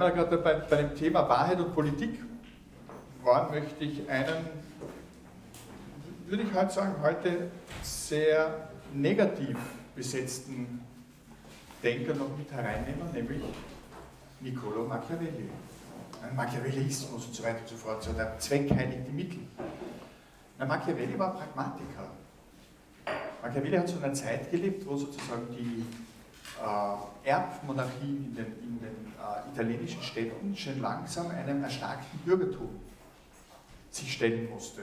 weil wir gerade bei, bei dem Thema Wahrheit und Politik waren, möchte ich einen, würde ich heute sagen, heute sehr negativ besetzten Denker noch mit hereinnehmen, nämlich Niccolo Machiavelli. Ein Machiavellismus und so weiter und so fort, so der Zweck heiligt die Mittel. Na, Machiavelli war Pragmatiker. Machiavelli hat zu einer Zeit gelebt, wo sozusagen die äh, Erbmonarchien in den, in den äh, italienischen Städten schon langsam einem erstarkten Bürgertum sich stellen musste,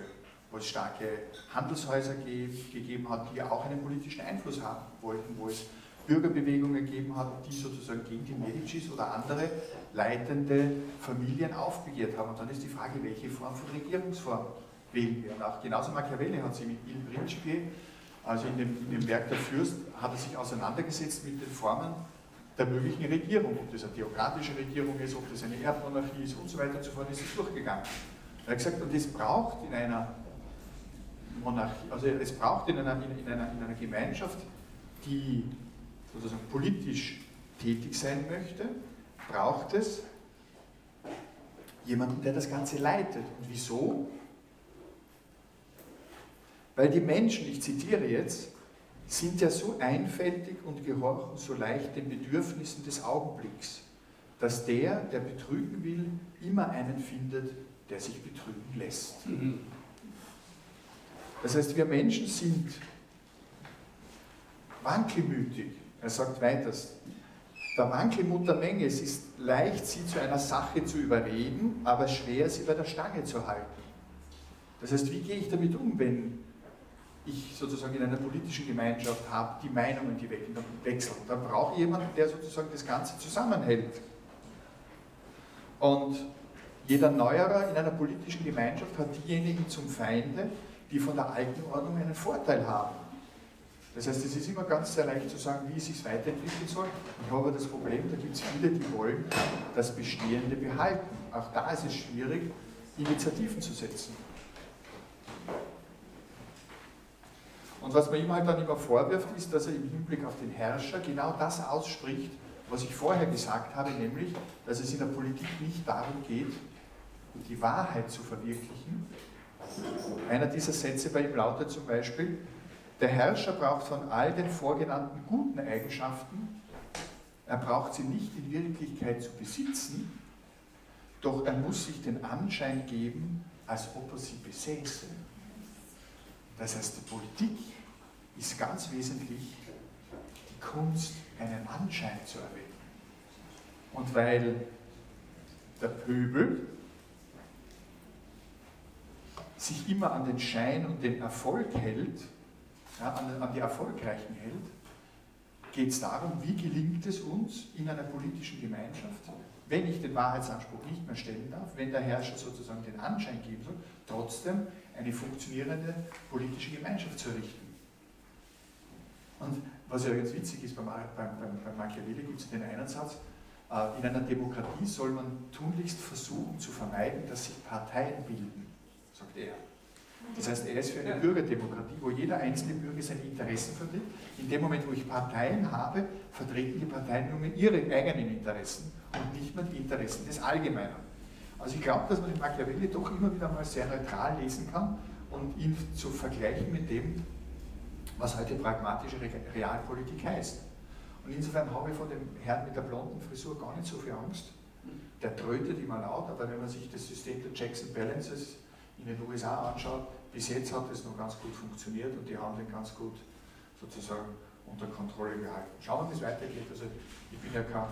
wo es starke Handelshäuser ge gegeben hat, die auch einen politischen Einfluss haben wollten, wo es Bürgerbewegungen gegeben hat, die sozusagen gegen die Medicis oder andere leitende Familien aufbegehrt haben. Und dann ist die Frage, welche Form von Regierungsform wählen wir. Und auch genauso Machiavelli hat sich mit Il Principe, also in dem, in dem Werk der Fürst, hat er sich auseinandergesetzt mit den Formen der möglichen Regierung, ob das eine theokratische Regierung ist, ob das eine Erbmonarchie ist und so weiter und so fort, ist es durchgegangen. Er hat gesagt, und es braucht in einer Monarchie, also es braucht in einer, in, in einer, in einer Gemeinschaft, die sozusagen politisch tätig sein möchte, braucht es jemanden, der das Ganze leitet. Und wieso? Weil die Menschen, ich zitiere jetzt, sind ja so einfältig und gehorchen so leicht den Bedürfnissen des Augenblicks, dass der, der betrügen will, immer einen findet, der sich betrügen lässt. Mhm. Das heißt, wir Menschen sind wankelmütig. Er sagt weiters, der Wankelmut der Menge, es ist leicht, sie zu einer Sache zu überreden, aber schwer, sie bei der Stange zu halten. Das heißt, wie gehe ich damit um, wenn ich sozusagen in einer politischen Gemeinschaft habe, die Meinungen, die wechseln. Dann brauche ich jemanden, der sozusagen das Ganze zusammenhält. Und jeder Neuerer in einer politischen Gemeinschaft hat diejenigen zum Feinde, die von der alten Ordnung einen Vorteil haben. Das heißt, es ist immer ganz sehr leicht zu sagen, wie es sich weiterentwickeln soll. Ich habe das Problem, da gibt es viele, die wollen das Bestehende behalten. Auch da ist es schwierig, Initiativen zu setzen. Und was man ihm halt dann immer vorwirft, ist, dass er im Hinblick auf den Herrscher genau das ausspricht, was ich vorher gesagt habe, nämlich, dass es in der Politik nicht darum geht, die Wahrheit zu verwirklichen. Einer dieser Sätze bei ihm lautet zum Beispiel, der Herrscher braucht von all den vorgenannten guten Eigenschaften, er braucht sie nicht in Wirklichkeit zu besitzen, doch er muss sich den Anschein geben, als ob er sie besäße. Das heißt, die Politik ist ganz wesentlich die Kunst, einen Anschein zu erwecken. Und weil der Pöbel sich immer an den Schein und den Erfolg hält, ja, an, an die Erfolgreichen hält, geht es darum, wie gelingt es uns in einer politischen Gemeinschaft, wenn ich den Wahrheitsanspruch nicht mehr stellen darf, wenn der Herrscher sozusagen den Anschein geben soll, trotzdem eine funktionierende politische Gemeinschaft zu errichten. Und was ja jetzt witzig ist, beim, beim, beim Machiavelli gibt es den einen Satz, äh, in einer Demokratie soll man tunlichst versuchen zu vermeiden, dass sich Parteien bilden, sagt er. Das heißt, er ist für eine Bürgerdemokratie, wo jeder einzelne Bürger seine Interessen vertritt. In dem Moment, wo ich Parteien habe, vertreten die Parteien nur ihre eigenen Interessen und nicht mehr die Interessen des Allgemeinen. Also ich glaube, dass man den Machiavelli doch immer wieder mal sehr neutral lesen kann und ihn zu vergleichen mit dem, was heute pragmatische Realpolitik heißt. Und insofern habe ich vor dem Herrn mit der blonden Frisur gar nicht so viel Angst. Der trötet immer laut, aber wenn man sich das System der Checks and Balances in den USA anschaut, bis jetzt hat es noch ganz gut funktioniert und die haben den ganz gut sozusagen unter Kontrolle gehalten. Schauen wir, wie es weitergeht. Also ich bin ja kein,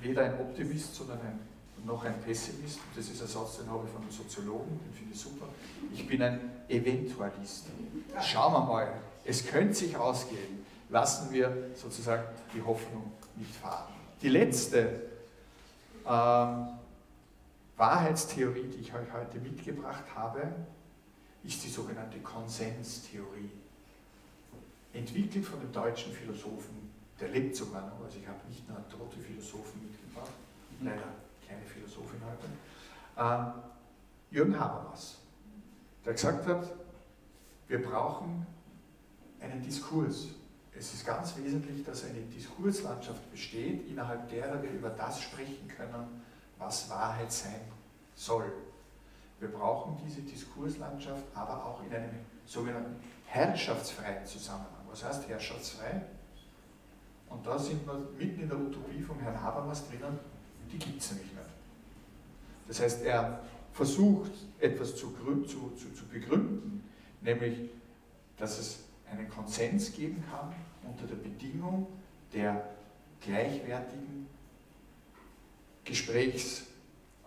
weder ein Optimist, sondern ein noch ein Pessimist, das ist ein Satz, den habe ich von einem Soziologen, den finde ich super. Ich bin ein Eventualist. Schauen wir mal, es könnte sich ausgehen. Lassen wir sozusagen die Hoffnung nicht fahren. Die letzte ähm, Wahrheitstheorie, die ich euch heute mitgebracht habe, ist die sogenannte Konsenstheorie. Entwickelt von dem deutschen Philosophen, der lebt sogar noch, also ich habe nicht nur tote Philosophen mitgebracht, leider keine Philosophin heute, äh, Jürgen Habermas, der gesagt hat, wir brauchen einen Diskurs es ist ganz wesentlich, dass eine Diskurslandschaft besteht, innerhalb derer wir über das sprechen können, was Wahrheit sein soll. Wir brauchen diese Diskurslandschaft aber auch in einem sogenannten herrschaftsfreien Zusammenhang. Was heißt herrschaftsfrei? Und da sind wir mitten in der Utopie von Herrn Habermas drinnen, die gibt es nämlich nicht. Das heißt, er versucht etwas zu, zu, zu, zu begründen, nämlich, dass es einen Konsens geben kann unter der Bedingung der gleichwertigen Gesprächs-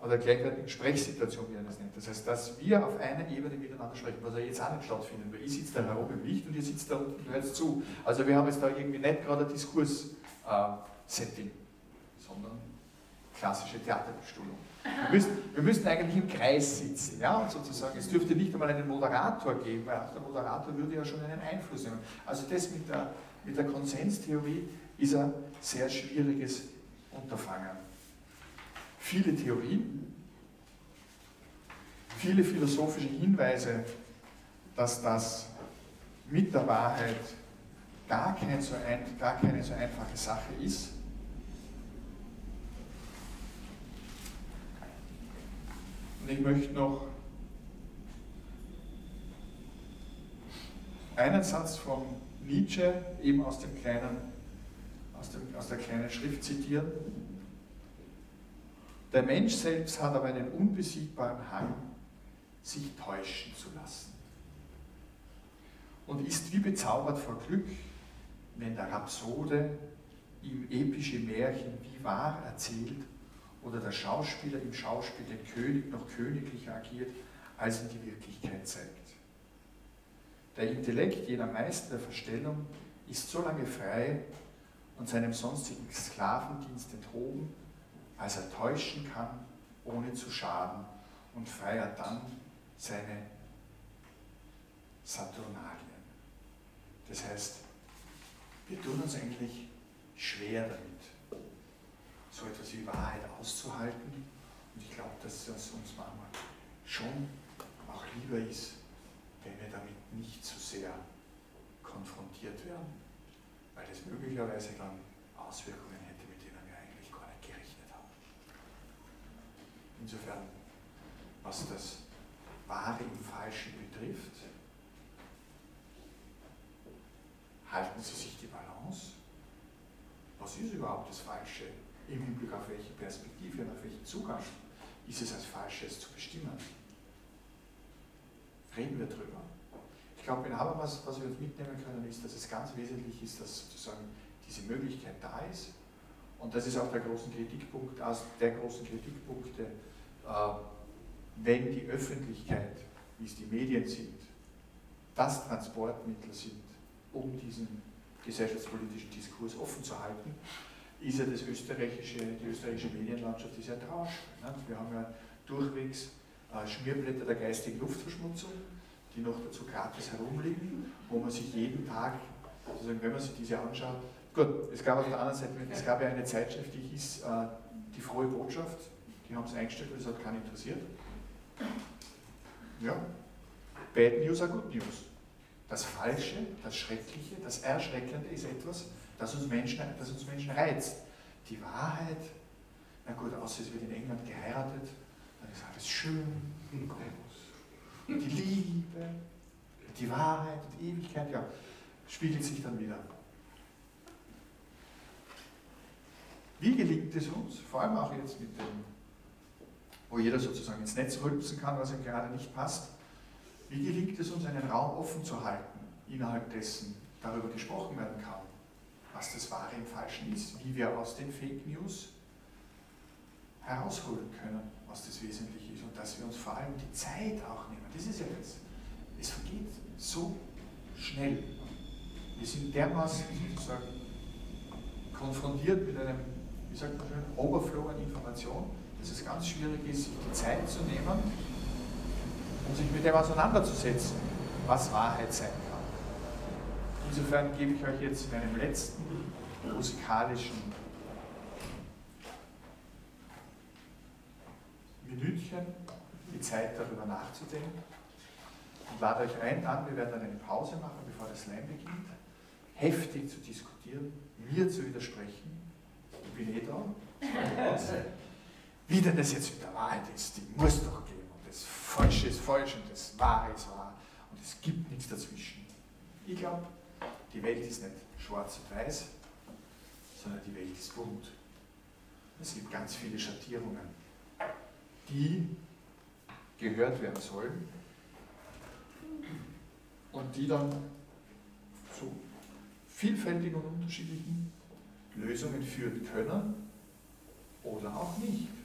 oder gleichwertigen Gesprächssituation, wie er das nennt. Das heißt, dass wir auf einer Ebene miteinander sprechen, was ja jetzt auch nicht stattfindet, weil ich sitze da herum im Licht und ihr sitzt da unten und hört zu. Also wir haben jetzt da irgendwie nicht gerade ein Diskurs-Setting, äh, sondern klassische Theaterbestuhlung. Wir müssen, wir müssen eigentlich im Kreis sitzen, ja, sozusagen. Es dürfte nicht einmal einen Moderator geben, weil auch der Moderator würde ja schon einen Einfluss nehmen. Also das mit der, mit der Konsenstheorie ist ein sehr schwieriges Unterfangen. Viele Theorien, viele philosophische Hinweise, dass das mit der Wahrheit gar, kein so ein, gar keine so einfache Sache ist. Und ich möchte noch einen Satz von Nietzsche, eben aus, dem kleinen, aus, dem, aus der kleinen Schrift zitieren. Der Mensch selbst hat aber einen unbesiegbaren Hang, sich täuschen zu lassen. Und ist wie bezaubert vor Glück, wenn der Rhapsode ihm epische Märchen wie wahr erzählt oder der Schauspieler im Schauspiel den König noch königlicher agiert, als ihn die Wirklichkeit zeigt. Der Intellekt jener Meister der Verstellung ist so lange frei und seinem sonstigen Sklavendienst enthoben, als er täuschen kann, ohne zu schaden und feiert dann seine Saturnalien. Das heißt, wir tun uns eigentlich schwer damit, so etwas wie Wahrheit auszuhalten. Und ich glaube, dass das uns manchmal schon auch lieber ist, wenn wir damit nicht zu sehr konfrontiert werden, weil es möglicherweise dann Auswirkungen hätte, mit denen wir eigentlich gar nicht gerechnet haben. Insofern, was das Wahre im Falschen betrifft, halten Sie sich die Balance. Was ist überhaupt das Falsche im Hinblick auf welche Perspektive und auf welchen Zugang ist es als Falsches zu bestimmen? Reden wir drüber. Ich glaube, in Habermas, was wir uns mitnehmen können, ist, dass es ganz wesentlich ist, dass sozusagen diese Möglichkeit da ist. Und das ist auch der große Kritikpunkt, aus der großen Kritikpunkte, äh, wenn die Öffentlichkeit, wie es die Medien sind, das Transportmittel sind, um diesen gesellschaftspolitischen Diskurs offen zu halten, ist ja das österreichische, die österreichische Medienlandschaft ist ja trausch. Wir haben ja durchwegs äh, Schmierblätter der geistigen Luftverschmutzung, die noch dazu gratis herumliegen, wo man sich jeden Tag, sozusagen, wenn man sich diese anschaut, gut, es gab auf der anderen Seite, es gab ja eine Zeitschrift, die hieß äh, Die frohe Botschaft, die haben es eingestellt, weil es hat keinen interessiert. Ja, Bad News are Good News. Das Falsche, das Schreckliche, das Erschreckende ist etwas, das uns Menschen, das uns Menschen reizt. Die Wahrheit, na gut, außer es wird in England geheiratet, dann ist alles schön groß. Und die Liebe, die Wahrheit und die Ewigkeit, ja, spiegelt sich dann wieder. Wie gelingt es uns, vor allem auch jetzt mit dem, wo jeder sozusagen ins Netz rülpsen kann, was ihm gerade nicht passt, wie gelingt es uns, einen Raum offen zu halten, innerhalb dessen darüber gesprochen werden kann, was das Wahre im Falschen ist, wie wir aus den Fake News herausholen können, was das Wesentliche ist und dass wir uns vor allem die Zeit auch nehmen. Das ist ja das. Es vergeht so schnell. Wir sind dermaßen sozusagen konfrontiert mit einem, wie sagt man schön, Overflow an Information, dass es ganz schwierig ist, sich die Zeit zu nehmen, um sich mit dem auseinanderzusetzen, was Wahrheit sein kann. Insofern gebe ich euch jetzt in einem letzten musikalischen Minütchen die Zeit darüber nachzudenken und lade euch ein, dann, wir werden dann eine Pause machen, bevor der Slam beginnt. heftig zu diskutieren, mir zu widersprechen. Ich bin eh da. Wie denn das jetzt mit der Wahrheit ist, die muss doch Falsche ist falsch und das Wahre ist wahr. Und es gibt nichts dazwischen. Ich glaube, die Welt ist nicht schwarz und weiß, sondern die Welt ist bunt. Es gibt ganz viele Schattierungen, die gehört werden sollen und die dann zu vielfältigen und unterschiedlichen Lösungen führen können oder auch nicht.